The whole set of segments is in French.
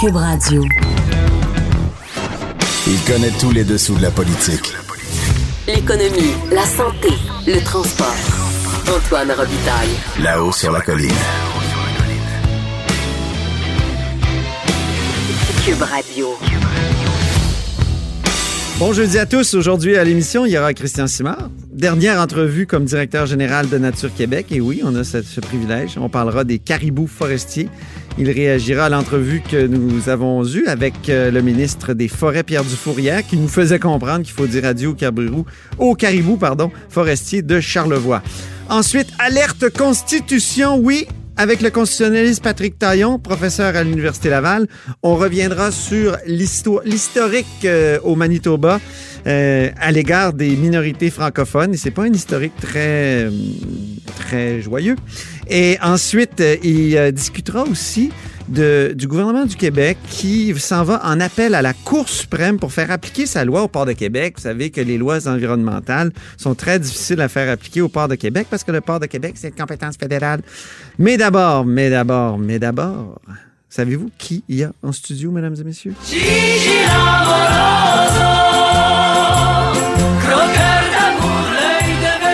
Cube Radio. Il connaît tous les dessous de la politique. L'économie, la santé, le transport. Antoine Robitaille. Là-haut sur la colline. Cube Radio. Bon jeudi à tous. Aujourd'hui à l'émission, il y aura Christian Simard. Dernière entrevue comme directeur général de Nature Québec. Et oui, on a ce, privilège. On parlera des caribous forestiers. Il réagira à l'entrevue que nous avons eue avec euh, le ministre des Forêts, Pierre Dufourrière, qui nous faisait comprendre qu'il faut dire adieu au caribou, au caribou, pardon, forestier de Charlevoix. Ensuite, alerte constitution, oui, avec le constitutionnaliste Patrick Taillon, professeur à l'Université Laval, on reviendra sur l'histo- l'historique euh, au Manitoba euh, à l'égard des minorités francophones. Et c'est pas un historique très, euh, très joyeux. Et ensuite, euh, il euh, discutera aussi de- du gouvernement du Québec qui s'en va en appel à la Cour suprême pour faire appliquer sa loi au port de Québec. Vous savez que les lois environnementales sont très difficiles à faire appliquer au port de Québec parce que le port de Québec, c'est une compétence fédérale. Mais d'abord, mais d'abord, mais d'abord, savez-vous qui y a en studio, mesdames et messieurs?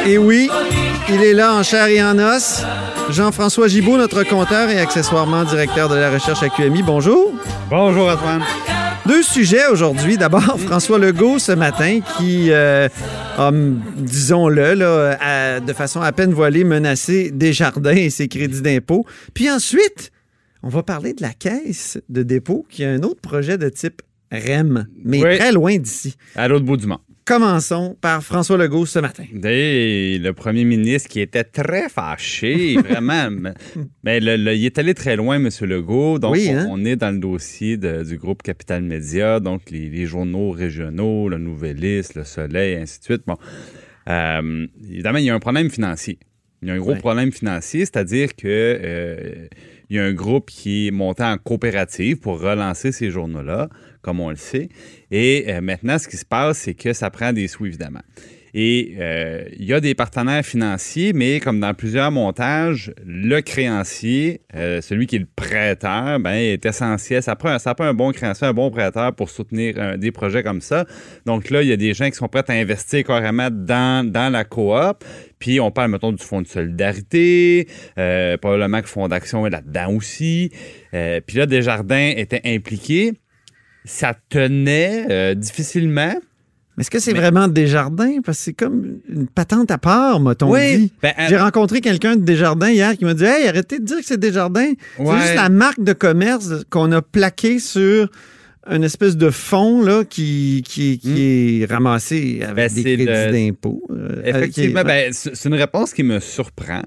Et oui, il est là en chair et en os. Jean-François Gibault, notre compteur et accessoirement directeur de la recherche à QMI. Bonjour. Bonjour Antoine. Deux sujets aujourd'hui. D'abord, François Legault ce matin qui euh, disons-le, de façon à peine voilée, menacé Desjardins et ses crédits d'impôt. Puis ensuite, on va parler de la caisse de dépôt qui a un autre projet de type REM, mais Oui. très loin d'ici. À l'autre bout du monde. Commençons par François Legault ce matin. Et le premier ministre qui était très fâché, vraiment. mais- le- le- il est allé très loin, M. Legault. Donc, Oui, on- hein? on, est dans le dossier de- du groupe Capital Média, donc les, les journaux régionaux, le Nouvelliste, le Soleil, ainsi de suite. Bon, Euh, évidemment, il y a un problème financier. Il y a un gros Ouais. problème financier, c'est-à-dire que euh, il y a un groupe qui est monté en coopérative pour relancer ces journaux-là, comme on le sait. Et euh, maintenant, ce qui se passe, c'est que ça prend des sous, évidemment. Et euh, il y a des partenaires financiers, mais comme dans plusieurs montages, le créancier, euh, celui qui est le prêteur, ben, est essentiel. Ça prend, un bon créancier, un bon prêteur pour soutenir euh, des projets comme ça. Donc là, il y a des gens qui sont prêts à investir carrément dans, dans la coop. Puis on parle, mettons, du Fonds de solidarité, probablement que Fonds d'action est là-dedans aussi. Puis là, Desjardins était impliqué. Ça tenait difficilement. Mais est-ce que c'est Mais- vraiment Desjardins? Parce que c'est comme une patente à part, m'a-t-on dit. Ben, euh, J'ai rencontré quelqu'un de Desjardins hier qui m'a dit Hey, arrêtez de dire que c'est Desjardins. C'est Ouais. juste la marque de commerce qu'on a plaquée sur une espèce de fond là, qui, qui, qui est ramassé avec Hmm. Ben, des c'est crédits le- d'impôt. euh, Effectivement, qui est- ben, c'est c'est une réponse qui me surprend.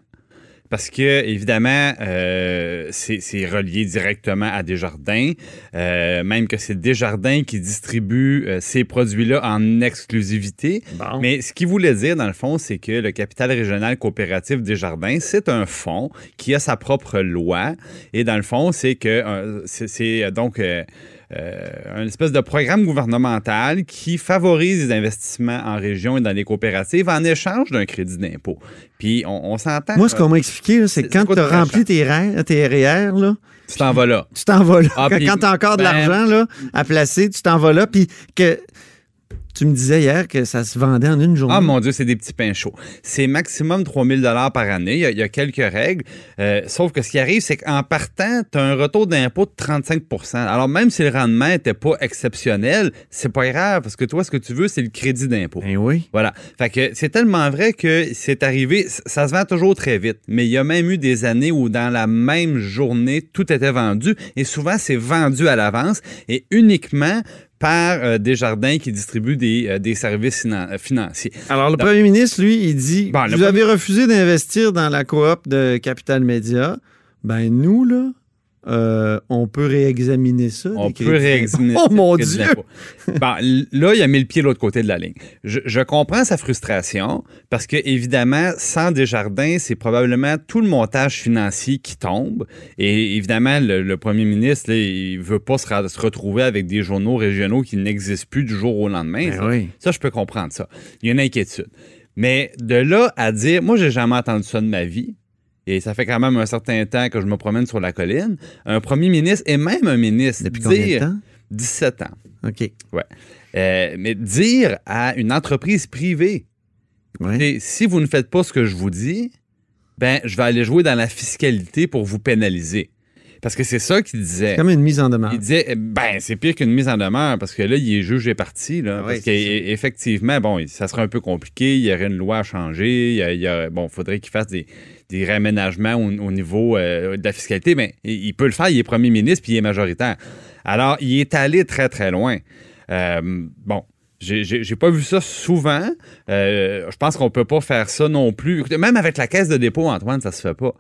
Parce que, évidemment, euh, c'est relié directement à Desjardins. Euh, même que c'est Desjardins qui distribue euh, ces produits-là en exclusivité. Bon. Mais ce qu'il voulait dire, dans le fond, c'est que le capital régional coopératif Desjardins, c'est un fonds qui a sa propre loi. Et dans le fond, c'est que c'est donc euh, un espèce de programme gouvernemental qui favorise les investissements en région et dans les coopératives en échange d'un crédit d'impôt. Puis on, on s'entend. Moi, ce qu'on m'a expliqué, c'est quand tu as rempli tes, tes REER, là, tu t'en vas là. tu t'en vas là. Ah, quand tu as encore de ben- l'argent à placer, tu t'en vas là. Puis que tu me disais hier que ça se vendait en une journée. Ah mon Dieu, c'est des petits pains chauds. C'est maximum 3000 dollars par année. Il y, a, il y a quelques règles. Euh, sauf que ce qui arrive, c'est qu'en partant, tu as un retour d'impôt de 35 Alors même si le rendement n'était pas exceptionnel, c'est pas grave parce que toi, ce que tu veux, c'est le crédit d'impôt. Ben oui. Voilà. Fait que c'est tellement vrai que c'est arrivé, ça se vend toujours très vite. Mais il y a même eu des années où dans la même journée, tout était vendu. Et souvent, c'est vendu à l'avance et uniquement par euh, Desjardins qui distribue des, euh, des services euh, financiers. Alors, le Donc- premier ministre, lui, il dit Bon, Vous avez refusé d'investir dans la coop de Capital Média. Ben, nous, là, euh, on peut réexaminer ça. On peut réexaminer d'impôt. Oh mon Dieu! Bon, là, il a mis le pied de l'autre côté de la ligne. Je, je comprends sa frustration parce que, évidemment, sans Desjardins, c'est probablement tout le montage financier qui tombe. Et évidemment, le, le premier ministre, là, il veut pas se, retrouver avec des journaux régionaux qui n'existent plus du jour au lendemain. Ben ça. oui. Ça, je peux comprendre ça. Il y a une inquiétude. Mais de là à dire, moi, j'ai jamais entendu ça de ma vie. Et ça fait quand même un certain temps que je me promène sur la colline, un premier ministre et même un ministre Depuis combien de dire temps? 17 ans. OK. Ouais. Euh, mais dire à une entreprise privée, Ouais. si vous ne faites pas ce que je vous dis, ben je vais aller jouer dans la fiscalité pour vous pénaliser. Parce que c'est ça qu'il disait. Comme une mise en demeure. Il disait, eh, ben, c'est pire qu'une mise en demeure parce que là, il est jugé parti. Là, Ah oui, parce c'est qu'effectivement, bon, ça serait un peu compliqué. Il y aurait une loi à changer. Il y a, il y a- bon, faudrait qu'il fasse des, des réaménagements au, au niveau euh, de la fiscalité. Mais il, peut le faire. Il est premier ministre puis il est majoritaire. Alors, il est allé très, très loin. Euh, bon. J'ai- pas vu ça souvent. Euh, je pense qu'on peut pas faire ça non plus. Écoutez, même avec la caisse de dépôt, Antoine, ça se fait pas.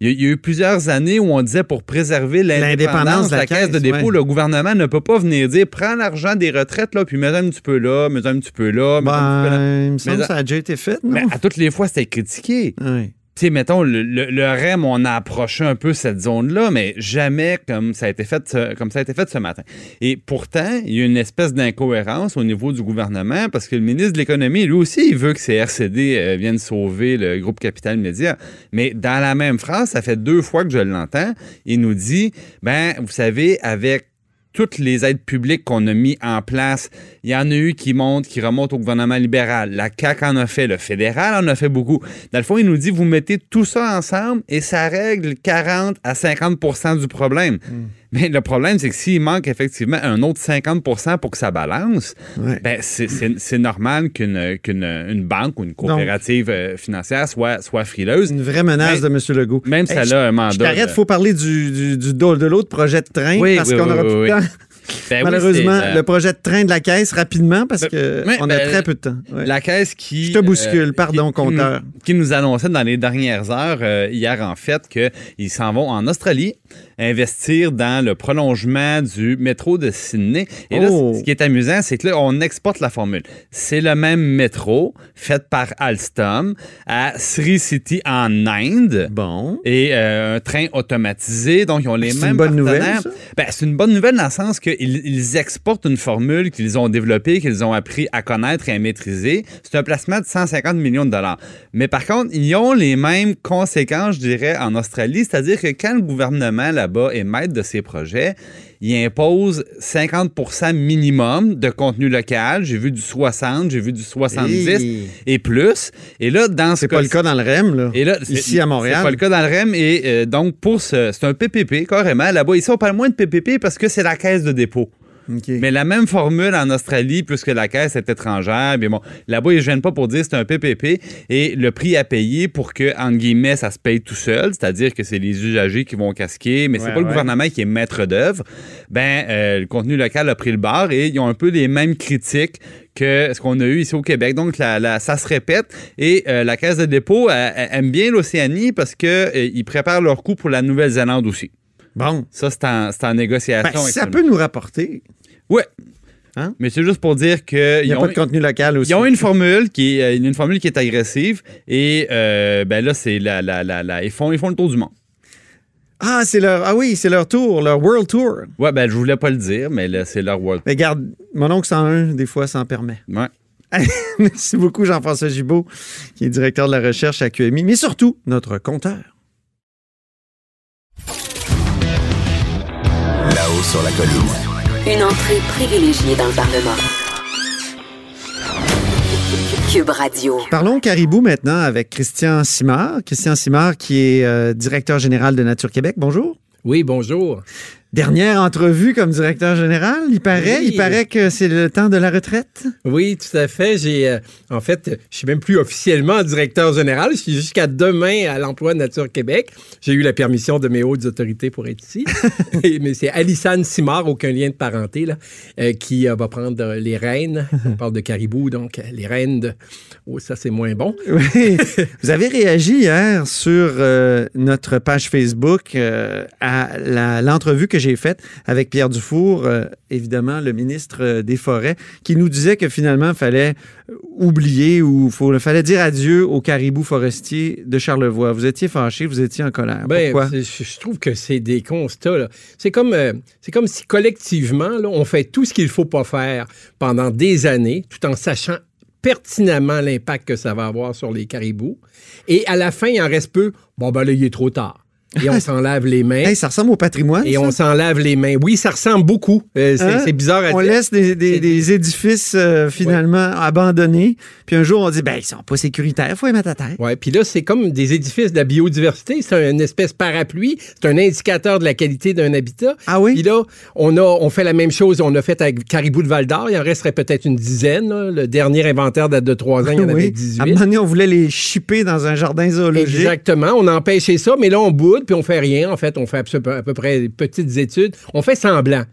Il y, a, il y a eu plusieurs années où on disait pour préserver l'indépendance de la, caisse de dépôt, ouais. le gouvernement ne peut pas venir dire prends l'argent des retraites, là, puis mets un petit peu là, mets un petit peu là, mets un petit peu là. Ben, il me semble que ça a déjà été fait, non? Mais à toutes les fois, c'était critiqué. Ouais. Tu sais, mettons, le, REM, on a approché un peu cette zone-là, mais jamais comme ça a été fait ce, comme ça a été fait ce matin. Et pourtant, il y a une espèce d'incohérence au niveau du gouvernement parce que le ministre de l'Économie, lui aussi, il veut que ces RCD euh, viennent sauver le groupe Capital Média. Mais dans la même phrase, ça fait deux fois que je l'entends, il nous dit, ben, vous savez, avec toutes les aides publiques qu'on a mis en place, il y en a eu qui montent, qui remontent au gouvernement libéral. La CAQ en a fait, le fédéral en a fait beaucoup. Dans le fond, il nous dit, vous mettez tout ça ensemble et ça règle 40 à 50% du problème. Mais le problème, c'est que s'il manque effectivement un autre 50% pour que ça balance, Ouais. ben, c'est- normal qu'une qu'une une banque ou une coopérative euh, financière soit, soit frileuse. C'est une vraie menace de M. Legault. Même si Hey, elle a un mandat. Je t'arrête, il faut parler du, du, du- de l'autre projet de train Oui, parce oui, qu'on oui, oui, plus de temps. Ben Malheureusement, euh, le projet de train de la caisse rapidement parce que oui, on a ben, très peu de temps. Ouais. La caisse qui. Je te bouscule, pardon, qui- compteur. Qui, nous annonçait dans les dernières heures, euh, hier en fait, qu'ils s'en vont en Australie investir dans le prolongement du métro de Sydney. Et là, Oh. ce qui est amusant, c'est que là, on exporte la formule. C'est le même métro fait par Alstom à Sri City en Inde. Bon. Et euh, un train automatisé, donc ils ont les C'est mêmes une bonne nouvelle? Ben, c'est une bonne nouvelle dans le sens qu'ils ils exportent une formule qu'ils ont développée, qu'ils ont appris à connaître et à maîtriser. C'est un placement de 150 millions de dollars. Mais par contre, ils ont les mêmes conséquences, je dirais, en Australie, c'est-à-dire que quand le gouvernement là-bas est maître de ses projets, il impose 50% minimum de contenu local. J'ai vu du 60, j'ai vu du 70 Hey. et plus. Et là, dans ce C'est pas le cas cas dans le REM, là. et là, Ici à Montréal. C'est pas le cas dans le REM. Et euh, donc, pour ce. C'est un PPP, carrément. Là-bas, ici, on parle moins de PPP parce que c'est la caisse de dépôt. Mais la même formule en Australie, puisque la caisse est étrangère, mais bon, là-bas, ils ne gênent pas pour dire que c'est un PPP et le prix à payer pour que, entre guillemets, ça se paye tout seul, c'est-à-dire que c'est les usagers qui vont casquer, mais c'est Ouais, pas le gouvernement qui est maître d'œuvre. Ben, euh, le contenu local a pris le bar et ils ont un peu les mêmes critiques que ce qu'on a eu ici au Québec. Donc, la- la- ça se répète. Et euh, la Caisse de dépôt elle- elle aime bien l'Océanie parce qu'ils préparent leur coup pour la Nouvelle-Zélande aussi. Bon. Ça, c'est en, négociation. Ben, ça peut nous rapporter. Ouais. Hein? Mais c'est juste pour dire Il n'y a ont, pas de contenu local aussi. ils ont une formule qui est, euh, une formule qui est agressive et euh, ben là, c'est la, la, la, la- ils, font, ils font le tour du monde. Ah, c'est leur. Ah oui, c'est leur tour, leur World Tour. Ouais, ben je voulais pas le dire, mais là, c'est leur world. Mais regarde, mon oncle 101, des fois, s'en permet. Ouais. Merci beaucoup, Jean-François Gibault, qui est directeur de la recherche à QMI, mais surtout notre compteur. Là-haut sur la colline. Une entrée privilégiée dans le Parlement. Cube Radio. Parlons caribou maintenant avec Christian Simard. Christian Simard, qui est euh, directeur général de Nature Québec. Bonjour. Oui, bonjour. Dernière entrevue comme directeur général, il paraît? Oui. Il paraît que c'est le temps de la retraite? Oui, tout à fait. J'ai, euh, en fait, je suis même plus officiellement directeur général. Je suis jusqu'à demain à l'emploi de Nature Québec. J'ai eu la permission de mes hautes autorités pour être ici. Et- Mais c'est Alissane Simard, aucun lien de parenté, là, euh, qui euh, va prendre les rênes. On parle de caribou, donc les rênes de... Oh, ça, c'est moins bon. Oui. Vous avez réagi hier sur notre page Facebook à l'entrevue que j'ai faite avec Pierre Dufour, euh, évidemment le ministre euh, des Forêts, qui nous disait que finalement, il fallait oublier ou il fallait dire adieu aux caribous forestiers de Charlevoix. Vous étiez fâché, vous étiez en colère. Ben, Pourquoi? je, trouve que c'est des constats. là. C'est comme, euh, c'est comme si collectivement, là, on fait tout ce qu'il ne faut pas faire pendant des années, tout en sachant pertinemment l'impact que ça va avoir sur les caribous. Et à la fin, il en reste peu. Bon, ben là, il est trop tard. Et on s'en lave les mains. Hey, ça ressemble au patrimoine. Et ça. on s'en lave les mains. Oui, ça ressemble beaucoup. Euh, c'est Hein? c'est bizarre à On dire. laisse des, des- C'est- des édifices euh, finalement abandonnés. Puis un jour, on dit, ben, ils sont pas sécuritaires, il faut les mettre à terre. Ouais, puis là, c'est comme des édifices de la biodiversité. C'est une espèce parapluie. C'est un indicateur de la qualité d'un habitat. Ah oui? Puis là, on, a, on fait la même chose. On a fait avec Caribou de Val d'Or. Il en resterait peut-être une dizaine. là. Le dernier inventaire date de trois ans. Il y en avait Oui. À un 18. moment donné, on voulait les chipper dans un jardin zoologique. Exactement. On a empêché ça, mais là, on boude, puis on fait rien. En fait, on fait à peu près des petites études. On fait semblant.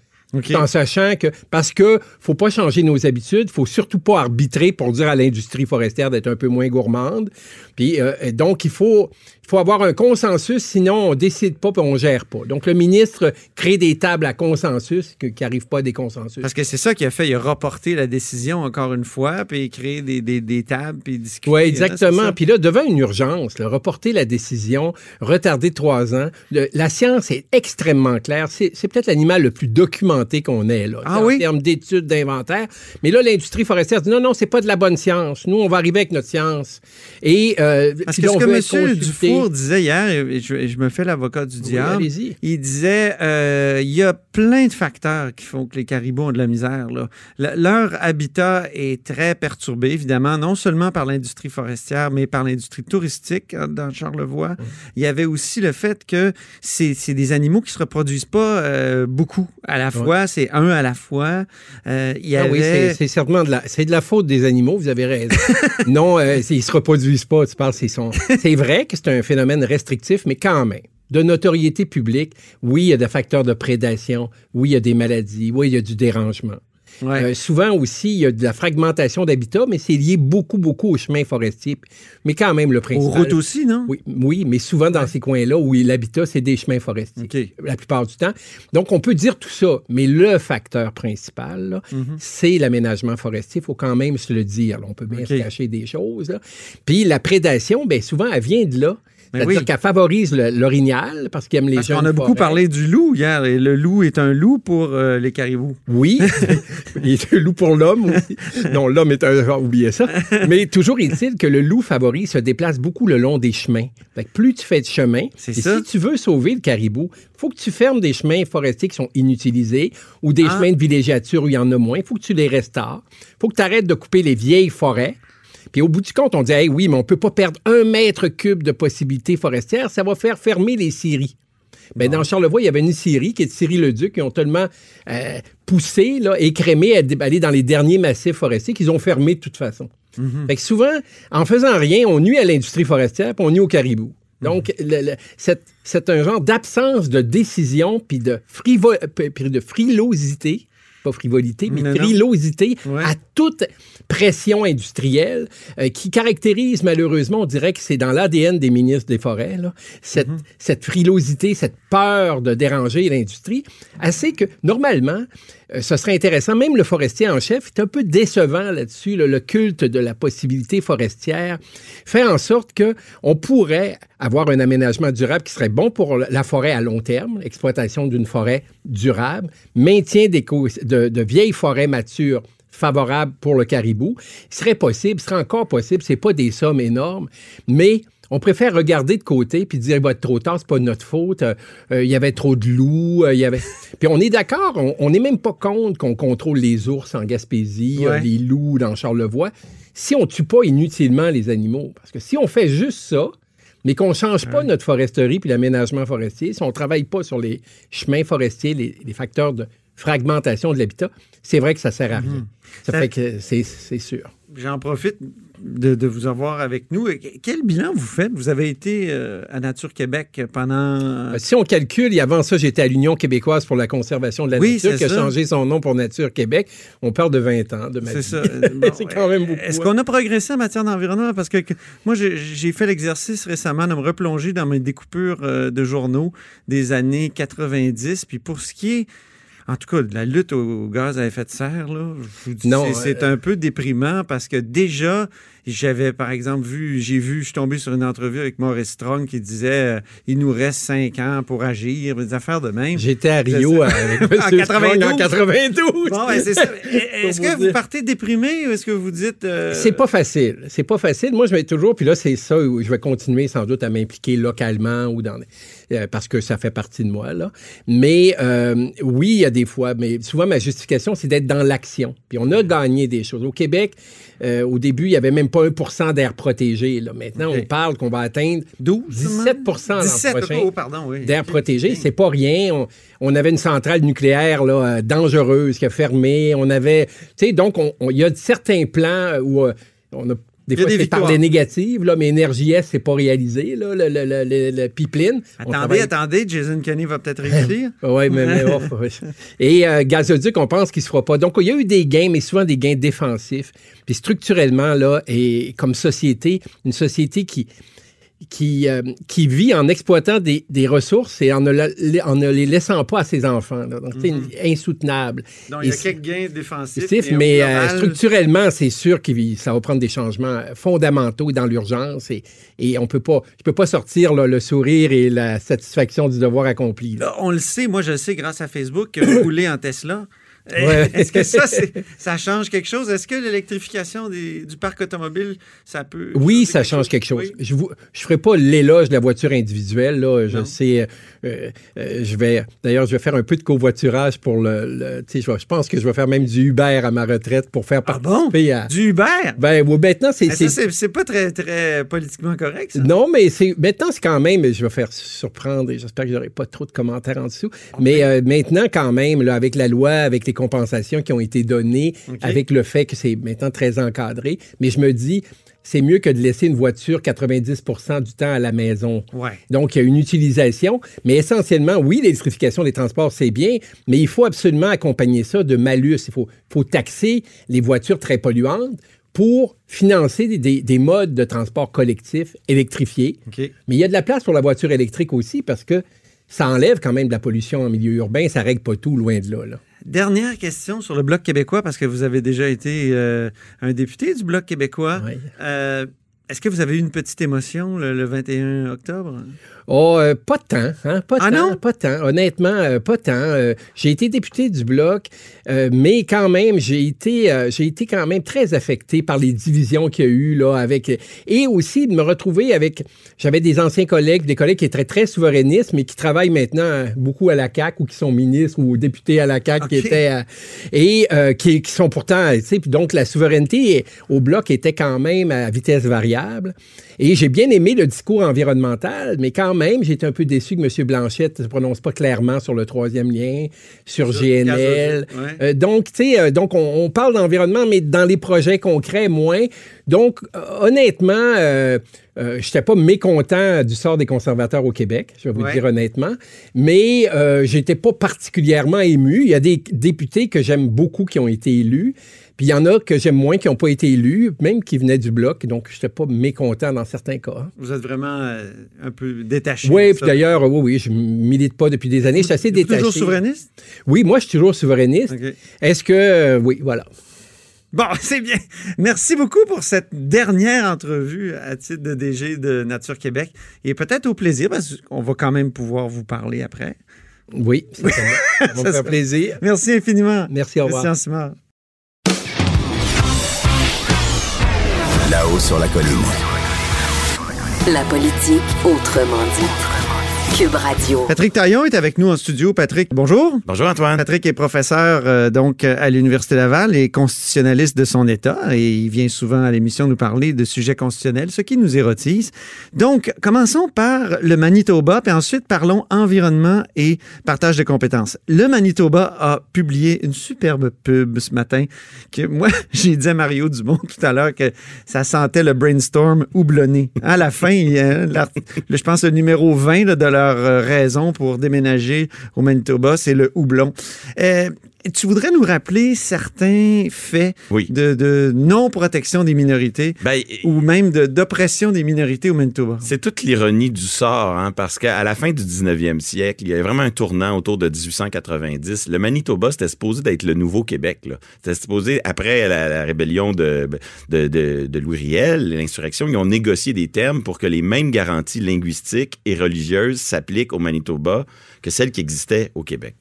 En sachant que, parce que faut pas changer nos habitudes, faut surtout pas arbitrer pour dire à l'industrie forestière d'être un peu moins gourmande. Puis, euh, et donc, il faut, faut avoir un consensus, sinon on décide pas puis on gère pas. Donc, le ministre crée des tables à consensus que- qui n'arrivent pas à des consensus. Parce que c'est ça qu'il a fait. Il a reporté la décision encore une fois, puis créé des, des, des tables, puis discuté. Oui, hein, exactement. Puis là, devant une urgence, là, reporter la décision, retarder de trois ans, le- la science est extrêmement claire. C'est peut-être l'animal le plus documenté qu'on ait, là, Ah en oui? termes d'études, d'inventaire. Mais là, l'industrie forestière dit non, non, c'est pas de la bonne science. Nous, on va arriver avec notre science. Et euh, Parce que là, ce on que veut M. être consulté. Disait hier, et je, et je me fais l'avocat du diable, il disait euh, il y a plein de facteurs qui font que les caribous ont de la misère. là. Le- leur habitat est très perturbé, évidemment, non seulement par l'industrie forestière, mais par l'industrie touristique hein, dans Charlevoix. Il y avait aussi le fait que c'est des animaux qui se reproduisent pas euh, beaucoup à la fois, c'est un à la fois. Euh, il y Ah oui, c'est- c'est certainement de la, c'est de la faute des animaux, vous avez raison. non, ils se reproduisent pas, tu parles, c'est vrai que c'est un phénomène restrictif, mais quand même. De notoriété publique, oui, il y a des facteurs de prédation, oui, il y a des maladies, oui, il y a du dérangement. Ouais. Euh, souvent aussi, il y a de la fragmentation d'habitat, mais c'est lié beaucoup, beaucoup aux chemins forestiers. Mais quand même, le Aux principal... routes aussi, non? Oui, oui, mais souvent dans ces coins-là où l'habitat, c'est des chemins forestiers. La plupart du temps. Donc, on peut dire tout ça, mais le facteur principal, Mhm. c'est l'aménagement forestier. Il faut quand même se le dire. là. On peut bien se cacher des choses. là. Puis la prédation, bien souvent, elle vient de là. C'est-à-dire oui. qu'elle favorise l'orignal parce qu'il aime les Parce jeunes qu'on a beaucoup forêts. parlé du loup hier, et le loup est un loup pour euh, les caribous. Oui, il est un loup pour l'homme. Non, l'homme est un... Oubliez ça. Mais toujours est-il que le loup favori se déplace beaucoup le long des chemins. Fait que plus tu fais de chemin, et ça. si tu veux sauver le caribou, faut que tu fermes des chemins forestiers qui sont inutilisés ou des Ah. chemins de villégiature où il y en a moins. faut que tu les restaures. faut que tu arrêtes de couper les vieilles forêts. Puis au bout du compte, on dit, hey, oui, mais on peut pas perdre un mètre cube de possibilités forestières. Ça va faire fermer les scieries. Ben, dans Charlevoix, il y avait une scierie qui est de Scierie-le-Duc qui ont tellement euh, poussé, là, écrémé à aller dans les derniers massifs forestiers qu'ils ont fermé de toute façon. Fait que souvent, en faisant rien, on nuit à l'industrie forestière puis on nuit au caribou. Donc, le- le- c'est un genre d'absence de décision puis de, frivo- de frilosité, pas frivolité, mais Non, non. frilosité Ouais. à toute pression industrielle euh, qui caractérise malheureusement, on dirait que c'est dans l'ADN des ministres des Forêts, là, cette, Mhm. cette frilosité, cette peur de déranger l'industrie, assez que normalement, euh, ce serait intéressant, même le forestier en chef est un peu décevant là-dessus, là, le culte de la possibilité forestière, fait en sorte que on pourrait avoir un aménagement durable qui serait bon pour la forêt à long terme, l'exploitation d'une forêt durable, maintien d'éco- de, de vieilles forêts matures favorables pour le caribou. Il serait possible, il serait encore possible, c'est pas des sommes énormes, mais on préfère regarder de côté puis dire il va être trop tard, c'est pas de notre faute. euh, euh, il y avait trop de loups, euh, il y avait. Puis on est d'accord, on- n'est même pas contre qu'on contrôle les ours en Gaspésie, Ouais. euh, les loups dans Charlevoix. Si on tue pas inutilement les animaux, parce que si on fait juste ça, mais qu'on change pas notre foresterie puis l'aménagement forestier, si on travaille pas sur les chemins forestiers, les, les facteurs de fragmentation de l'habitat, c'est vrai que ça sert à rien. Ça Ça- fait que c'est sûr. J'en profite de, de vous avoir avec nous. Quel bilan vous faites? Vous avez été euh, à Nature Québec pendant... Euh, Si on calcule, et avant ça, j'étais à l'Union québécoise pour la conservation de la Oui, nature, qui a ça. changé son nom pour Nature Québec. On parle de 20 ans de ma C'est ça. Euh, Bon, c'est quand même beaucoup. Est-ce hein. qu'on a progressé en matière d'environnement? Parce que que- moi, j'ai fait l'exercice récemment de me replonger dans mes découpures euh, de journaux des années 90. Puis pour ce qui est en tout cas, la lutte au gaz à effet de serre, là, je vous dis, c'est euh, un peu déprimant parce que déjà, j'avais, par exemple, vu, j'ai vu, je suis tombé sur une entrevue avec Maurice Strong qui disait euh, il nous reste cinq ans pour agir, des affaires de même. J'étais à Rio En M. Strong en 92. Bon, ben, c'est ça. Est-ce que vous partez déprimé ou est-ce que vous dites. euh, C'est pas facile. C'est pas facile. Moi, je vais toujours, puis là, c'est ça où je vais continuer sans doute à m'impliquer localement ou dans euh, parce que ça fait partie de moi, là. Mais euh, oui, il y a des fois, mais souvent, ma justification, c'est d'être dans l'action. Puis on a gagné des choses. Au Québec, au début, il n'y avait même pas 1% d'air protégé. Là. Maintenant, on parle qu'on va atteindre 12 17 l'an 17 prochain oh, pardon, oui. d'air protégé. C'est pas rien. On, on avait une centrale nucléaire là, euh, dangereuse qui a fermé. On avait. Tu sais, donc, on- on- il y a certains plans où euh, on a. Des fois, c'est par les négatives, là, mais Énergie S, c'est pas réalisé, là, le, le, le, le- pipeline. Attendez, travaille- attendez, Jason Kenney va peut-être réussir. oui, mais. Et euh, gazoduc, on pense qu'il ne se fera pas. Donc, il y a eu des gains, mais souvent des gains défensifs. Puis structurellement, là, et comme société, une société qui, qui, euh, qui vit en exploitant des, des ressources et en ne, la- en ne les laissant pas à ses enfants. là. Donc, c'est insoutenable. Donc, il y a quelques gains défensifs. Mais euh, structurellement, c'est sûr que ça va prendre des changements fondamentaux dans l'urgence et, et on peut pas, je peux pas sortir là, le sourire et la satisfaction du devoir accompli. Là, on le sait, moi je le sais grâce à Facebook, que vous roulez en Tesla. Ouais. Est-ce que ça, ça change quelque chose? Est-ce que l'électrification du parc automobile, ça peut. Oui, ça change quelque chose. Oui. Je ne je ferai pas l'éloge de la voiture individuelle. Là. Je Non. sais, euh, euh, je vais, d'ailleurs, je vais faire un peu de covoiturage pour le. je, pense que je vais faire même du Uber à ma retraite pour faire Ah bon? participer à. Du Uber? Ben, oui, maintenant, c'est. Mais ça, c'est- pas très, très politiquement correct, ça. non, mais maintenant, c'est quand même, je vais faire surprendre et j'espère que j'aurai pas trop de commentaires en dessous. Mais euh, maintenant, quand même, là, avec la loi, avec les compensations qui ont été données, avec le fait que c'est maintenant très encadré, mais je me dis, c'est mieux que de laisser une voiture 90 du temps à la maison. Ouais. Donc, il y a une utilisation, mais essentiellement, oui, l'électrification des transports, c'est bien, mais il faut absolument accompagner ça de malus. Il faut, faut taxer les voitures très polluantes pour financer des, des- des modes de transport collectif électrifiés. Mais il y a de la place pour la voiture électrique aussi parce que ça enlève quand même de la pollution en milieu urbain. Ça règle pas tout, loin de là. là. Dernière question sur le Bloc québécois, parce que vous avez déjà été euh, un député du Bloc québécois. Euh, Est-ce que vous avez eu une petite émotion le, le 21 octobre? Oh, euh, pas tant, hein? Pas Ah tant, non? pas tant. Honnêtement, euh, pas tant. Euh, j'ai été député du Bloc, euh, mais quand même, j'ai été, euh, j'ai été quand même très affecté par les divisions qu'il y a eu, là, avec... Et aussi de me retrouver avec... J'avais des anciens collègues, des collègues qui étaient très souverainistes, mais qui travaillent maintenant beaucoup à la CAQ ou qui sont ministres ou députés à la CAQ, qui OK. étaient... à- et qui, qui sont pourtant... Tu sais, donc la souveraineté au Bloc était quand même à vitesse variable. Et j'ai bien aimé le discours environnemental, mais quand même, j'ai été un peu déçu que M. Blanchette ne se prononce pas clairement sur le troisième lien, sur Sur GNL. ouais. Euh, donc, tu sais, euh, donc on, on parle d'environnement, mais dans les projets concrets, moins. Donc, euh, honnêtement, euh, euh, je n'étais pas mécontent du sort des conservateurs au Québec, je vais vous Ouais. le dire honnêtement, mais euh, j'étais pas particulièrement ému. Il y a des députés que j'aime beaucoup qui ont été élus, puis il y en a que j'aime moins qui n'ont pas été élus, même qui venaient du bloc, donc je n'étais pas mécontent dans certains cas. Vous êtes vraiment euh, un peu détaché. Oui, puis d'ailleurs, oui, oui, je milite pas depuis des années. Je suis assez Vous détaché. toujours souverainiste? Oui, moi, je suis toujours souverainiste. Est-ce que. euh, oui, voilà. Bon, c'est bien. Merci beaucoup pour cette dernière entrevue à titre de DG de Nature Québec. Et peut-être au plaisir, parce qu'on va quand même pouvoir vous parler après. Oui, ça, ça va. Ça va me se- plaisir. Merci infiniment. Merci, au revoir. Christian Simard. Sur la colline. La politique autrement dit. Cube Radio. Patrick Taillon est avec nous en studio. Patrick, bonjour. Bonjour Antoine. Patrick est professeur euh, donc à l'Université Laval et constitutionnaliste de son État et il vient souvent à l'émission nous parler de sujets constitutionnels, ce qui nous érotise. Donc, commençons par le Manitoba, puis ensuite parlons environnement et partage de compétences. Le Manitoba a publié une superbe pub ce matin que moi, j'ai dit à Mario Dumont tout à l'heure que ça sentait le brainstorm houblonné. À la fin, il y a l'art- le- je pense le numéro 20 là, de leur euh, raison pour déménager au Manitoba, c'est le houblon. Euh, tu voudrais nous rappeler certains faits Oui. de, de non-protection des minorités Ben, ou même de- d'oppression des minorités au Manitoba? C'est toute l'ironie du sort, hein, parce qu'à la fin du 19e siècle, il y avait vraiment un tournant autour de 1890. Le Manitoba, c'était supposé d'être le nouveau Québec. C'était supposé, après la, la rébellion de, de Louis Riel, l'insurrection, ils ont négocié des termes pour que les mêmes garanties linguistiques et religieuses s'appliquent au Manitoba que celles qui existaient au Québec.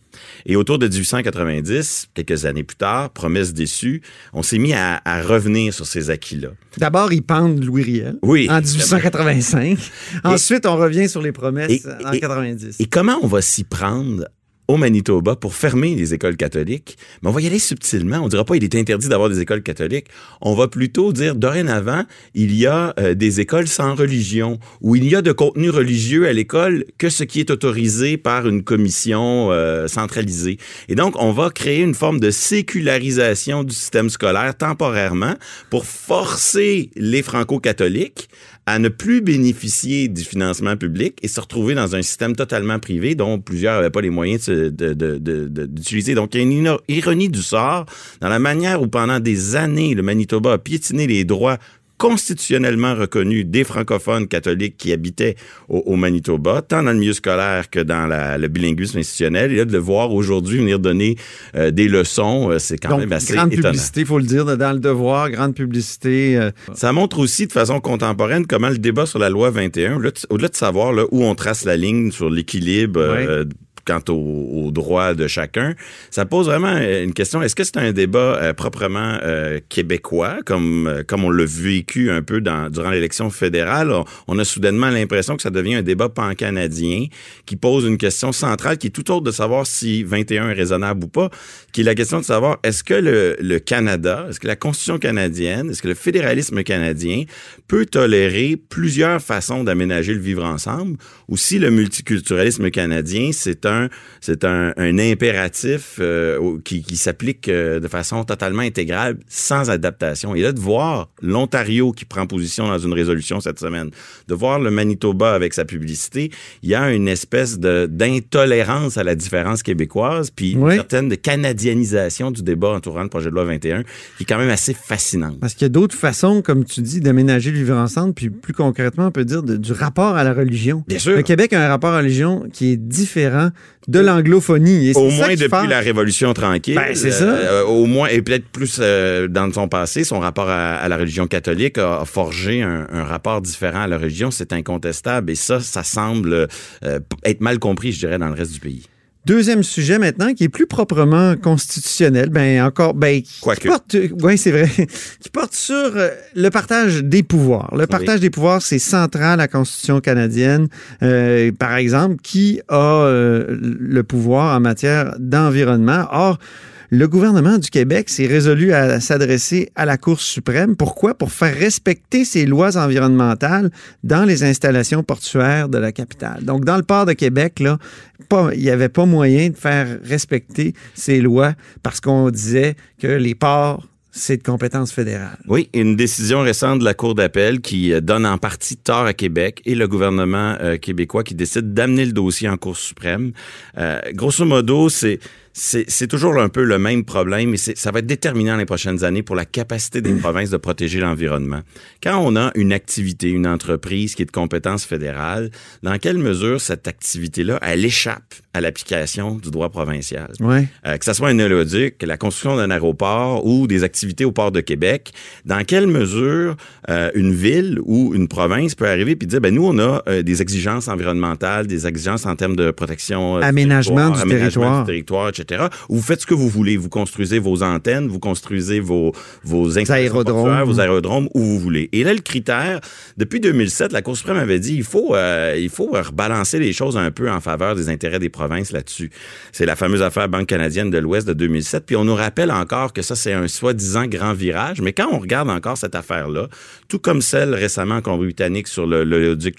Et autour de 1890, quelques années plus tard, promesse déçue, on s'est mis à, à revenir sur ces acquis-là. D'abord, ils pendent Louis Riel Oui. en 1885. Ensuite, on revient sur les promesses Et- en et- 90. Et comment on va s'y prendre au Manitoba pour fermer les écoles catholiques? Mais on va y aller subtilement. On dira pas il est interdit d'avoir des écoles catholiques. On va plutôt dire dorénavant, il y a euh, des écoles sans religion où il y a de contenu religieux à l'école que ce qui est autorisé par une commission euh, centralisée. Et donc, on va créer une forme de sécularisation du système scolaire temporairement pour forcer les franco-catholiques à ne plus bénéficier du financement public et se retrouver dans un système totalement privé dont plusieurs n'avaient pas les moyens d'utiliser. Donc, il y a une ironie du sort dans la manière où pendant des années, le Manitoba a piétiné les droits constitutionnellement reconnus des francophones catholiques qui habitaient au, au Manitoba, tant dans le milieu scolaire que dans la- le bilinguisme institutionnel. Et là, de le voir aujourd'hui venir donner euh, des leçons, euh, c'est quand Donc, même assez grande étonnant. publicité, il faut le dire, dans le devoir, grande publicité. euh, Ça montre aussi de façon contemporaine comment le débat sur la loi 21, au-delà de, au-delà de savoir là, où on trace la ligne sur l'équilibre euh, quant aux au droits de chacun, ça pose vraiment une question. Est-ce que c'est un débat euh, proprement euh, québécois, comme, euh, comme on l'a vécu un peu dans, durant l'élection fédérale? On, a soudainement l'impression que ça devient un débat pan-canadien qui pose une question centrale qui est tout autre de savoir si 21 est raisonnable ou pas, qui est la question de savoir est-ce que le, le Canada, est-ce que la Constitution canadienne, est-ce que le fédéralisme canadien peut tolérer plusieurs façons d'aménager le vivre ensemble ou si le multiculturalisme canadien, c'est c'est un, un impératif euh, qui, qui s'applique euh, de façon totalement intégrale, sans adaptation. Et là, de voir l'Ontario qui prend position dans une résolution cette semaine, de voir le Manitoba avec sa publicité, il y a une espèce d'intolérance à la différence québécoise, puis Oui. une certaine de canadianisation du débat entourant le projet de loi 21, qui est quand même assez fascinante. Parce qu'il y a d'autres façons, comme tu dis, d'aménager le vivre ensemble, puis plus concrètement, on peut dire de- du rapport à la religion. Bien sûr. Le Québec a un rapport à la religion qui est différent de l'anglophonie. Au moins depuis la Révolution tranquille. Ben, c'est ça. euh, au moins, et peut-être plus euh, dans son passé, son rapport à, à la religion catholique a, a forgé un, un rapport différent à la religion. C'est incontestable. Et ça, ça semble euh, être mal compris, je dirais, dans le reste du pays. Deuxième sujet maintenant, qui est plus proprement constitutionnel, ben encore, ben, qui Quoique. porte, oui, c'est vrai, qui porte sur euh, le partage des pouvoirs. Le partage des pouvoirs, c'est central à la Constitution canadienne. Euh, par exemple, qui a euh, le pouvoir en matière d'environnement. Or, le gouvernement du Québec s'est résolu à s'adresser à la Cour suprême. Pourquoi? Pour faire respecter ces lois environnementales dans les installations portuaires de la capitale. Donc, dans le port de Québec, il n'y avait pas moyen de faire respecter ces lois parce qu'on disait que les ports, c'est de compétence fédérale. Oui, une décision récente de la Cour d'appel qui euh, donne en partie tort à Québec et le gouvernement euh, québécois qui décide d'amener le dossier en Cour suprême. Euh, grosso modo, c'est c'est toujours un peu le même problème et ça va être déterminant les prochaines années pour la capacité des provinces de protéger l'environnement. Quand on a une activité, une entreprise qui est de compétence fédérale, dans quelle mesure cette activité-là, elle échappe à l'application du droit provincial? Ouais. Euh, que ce soit un éloduc, la construction d'un aéroport ou des activités au port de Québec, dans quelle mesure euh, une ville ou une province peut arriver puis dire, ben nous, on a euh, des exigences environnementales, des exigences en termes de protection... Aménagement du aménagement territoire. du territoire, etc. Vous faites ce que vous voulez. Vous construisez vos antennes, vous construisez vos, vos aérodromes. vos aérodromes où vous voulez. Et là, le critère, depuis 2007, la Cour suprême avait dit il faut, euh, il faut rebalancer les choses un peu en faveur des intérêts des provinces là-dessus. C'est la fameuse affaire Banque canadienne de l'Ouest de 2007. Puis on nous rappelle encore que ça, c'est un soi-disant grand virage. Mais quand on regarde encore cette affaire-là, tout comme celle récemment en Colombie-Britannique sur le, le duc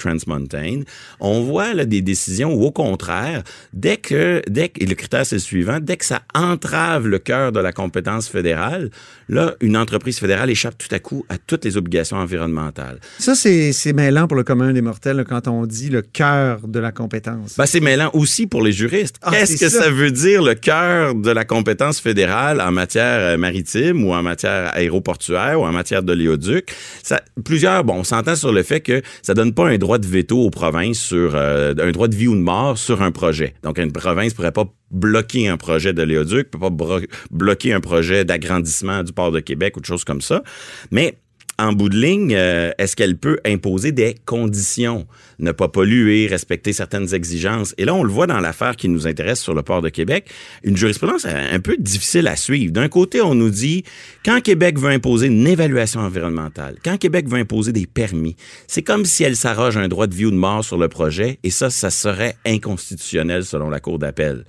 on voit là, des décisions où, au contraire, dès que, dès que, et le critère, c'est le suivant, dès que ça entrave le cœur de la compétence fédérale, là, une entreprise fédérale échappe tout à coup à toutes les obligations environnementales. Ça, c'est c'est mêlant pour le commun des mortels là, quand on dit le cœur de la compétence. Ben, c'est mêlant aussi pour les juristes. Ah, Qu'est-ce que ça. ça. veut dire le cœur de la compétence fédérale en matière euh, maritime ou en matière aéroportuaire ou en matière d'oléoduc? Plusieurs, bon, on s'entend sur le fait que ça donne pas un droit de veto aux provinces sur euh, un droit de vie ou de mort sur un projet. Donc, une province pourrait pas bloquer un projet d'oléoduc, peut pas bloquer un projet d'agrandissement du port de Québec ou de choses comme ça. Mais en bout de ligne, euh, est-ce qu'elle peut imposer des conditions? Ne pas polluer, respecter certaines exigences. Et là, on le voit dans l'affaire qui nous intéresse sur le port de Québec, une jurisprudence un peu difficile à suivre. D'un côté, on nous dit, quand Québec veut imposer une évaluation environnementale, quand Québec veut imposer des permis, c'est comme si elle s'arroge un droit de vie ou de mort sur le projet, et ça, ça serait inconstitutionnel selon la Cour d'appel.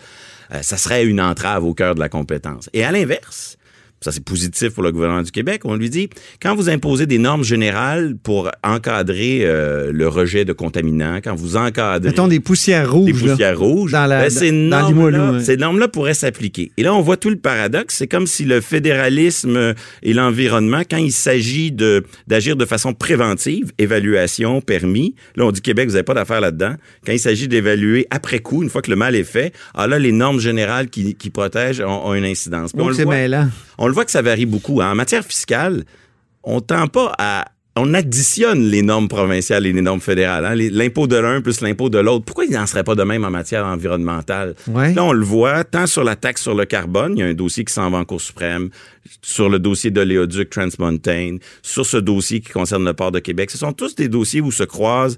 Euh, ça serait une entrave au cœur de la compétence. Et à l'inverse, ça c'est positif pour le gouvernement du Québec, on lui dit, quand vous imposez des normes générales pour encadrer euh, le rejet de contaminants, quand vous encadrez Mettons des poussières rouges. des là. poussières rouges, Dans la- ben, ces normes-là ouais. normes-là pourraient s'appliquer. Et là, on voit tout le paradoxe. C'est comme si le fédéralisme et l'environnement, quand il s'agit de d'agir de façon préventive, évaluation, permis, là, on dit Québec, vous n'avez pas d'affaire là-dedans. Quand il s'agit d'évaluer après coup, une fois que le mal est fait, ah là, les normes générales qui, qui protègent ont, ont une incidence. Puis on le c'est voit-. On le voit que ça varie beaucoup. hein. En matière fiscale, on tend pas à on additionne les normes provinciales et les normes fédérales. hein. L'impôt de l'un plus l'impôt de l'autre. Pourquoi il n'en serait pas de même en matière environnementale? Ouais. Là, on le voit, tant sur la taxe sur le carbone, il y a un dossier qui s'en va en Cour suprême, sur le dossier de l'Oléoduc Transmontane, sur ce dossier qui concerne le port de Québec. Ce sont tous des dossiers où se croisent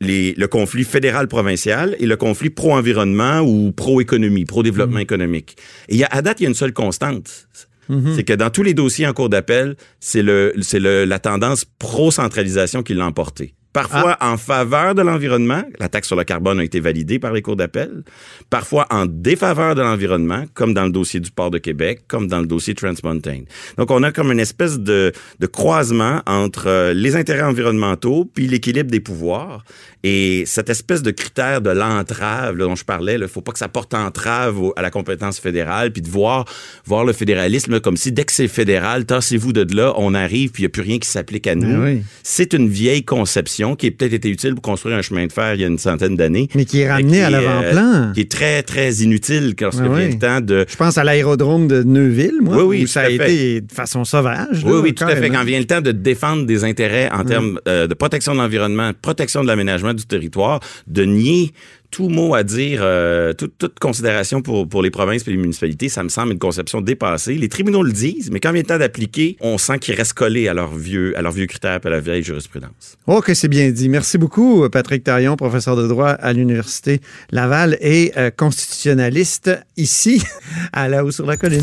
les- le conflit fédéral-provincial et le conflit pro-environnement ou pro-économie, pro-développement économique. Et y a, à date, il y a une seule constante. C'est que dans tous les dossiers en cours d'appel, c'est le, c'est le, la tendance pro-centralisation qui l'a emporté. Parfois en faveur de l'environnement, la taxe sur le carbone a été validée par les cours d'appel. Parfois en défaveur de l'environnement, comme dans le dossier du port de Québec, comme dans le dossier Transmontane. Donc on a comme une espèce de, de croisement entre euh, les intérêts environnementaux puis l'équilibre des pouvoirs. Et cette espèce de critère de l'entrave là, dont je parlais, il faut pas que ça porte entrave au- à la compétence fédérale, puis de voir, voir le fédéralisme comme si dès que c'est fédéral, tassez-vous de là, on arrive, puis il n'y a plus rien qui s'applique à nous. Ben oui. C'est une vieille conception qui a peut-être été utile pour construire un chemin de fer il y a une centaine d'années. Mais qui est ramené Qui à est, l'avant-plan. euh, qui est très, très inutile lorsque Ben vient le temps de... Je pense à l'aérodrome de Neuville, moi, Oui, oui, où ça a fait. été de façon sauvage. Oui, là, oui, tout à fait. Quand vient le temps de défendre des intérêts en termes euh, de protection de l'environnement, protection de l'aménagement du territoire, de nier tout mot à dire, euh, toute, considération pour, pour les provinces et les municipalités, ça me semble une conception dépassée. Les tribunaux le disent, mais quand vient le temps d'appliquer, on sent qu'ils restent collés à leurs vieux, vieux critères et à la vieille jurisprudence. Que c'est bien dit. Merci beaucoup, Patrick Tarion, professeur de droit à l'Université Laval et euh, constitutionnaliste ici, à La Haut sur la Colline.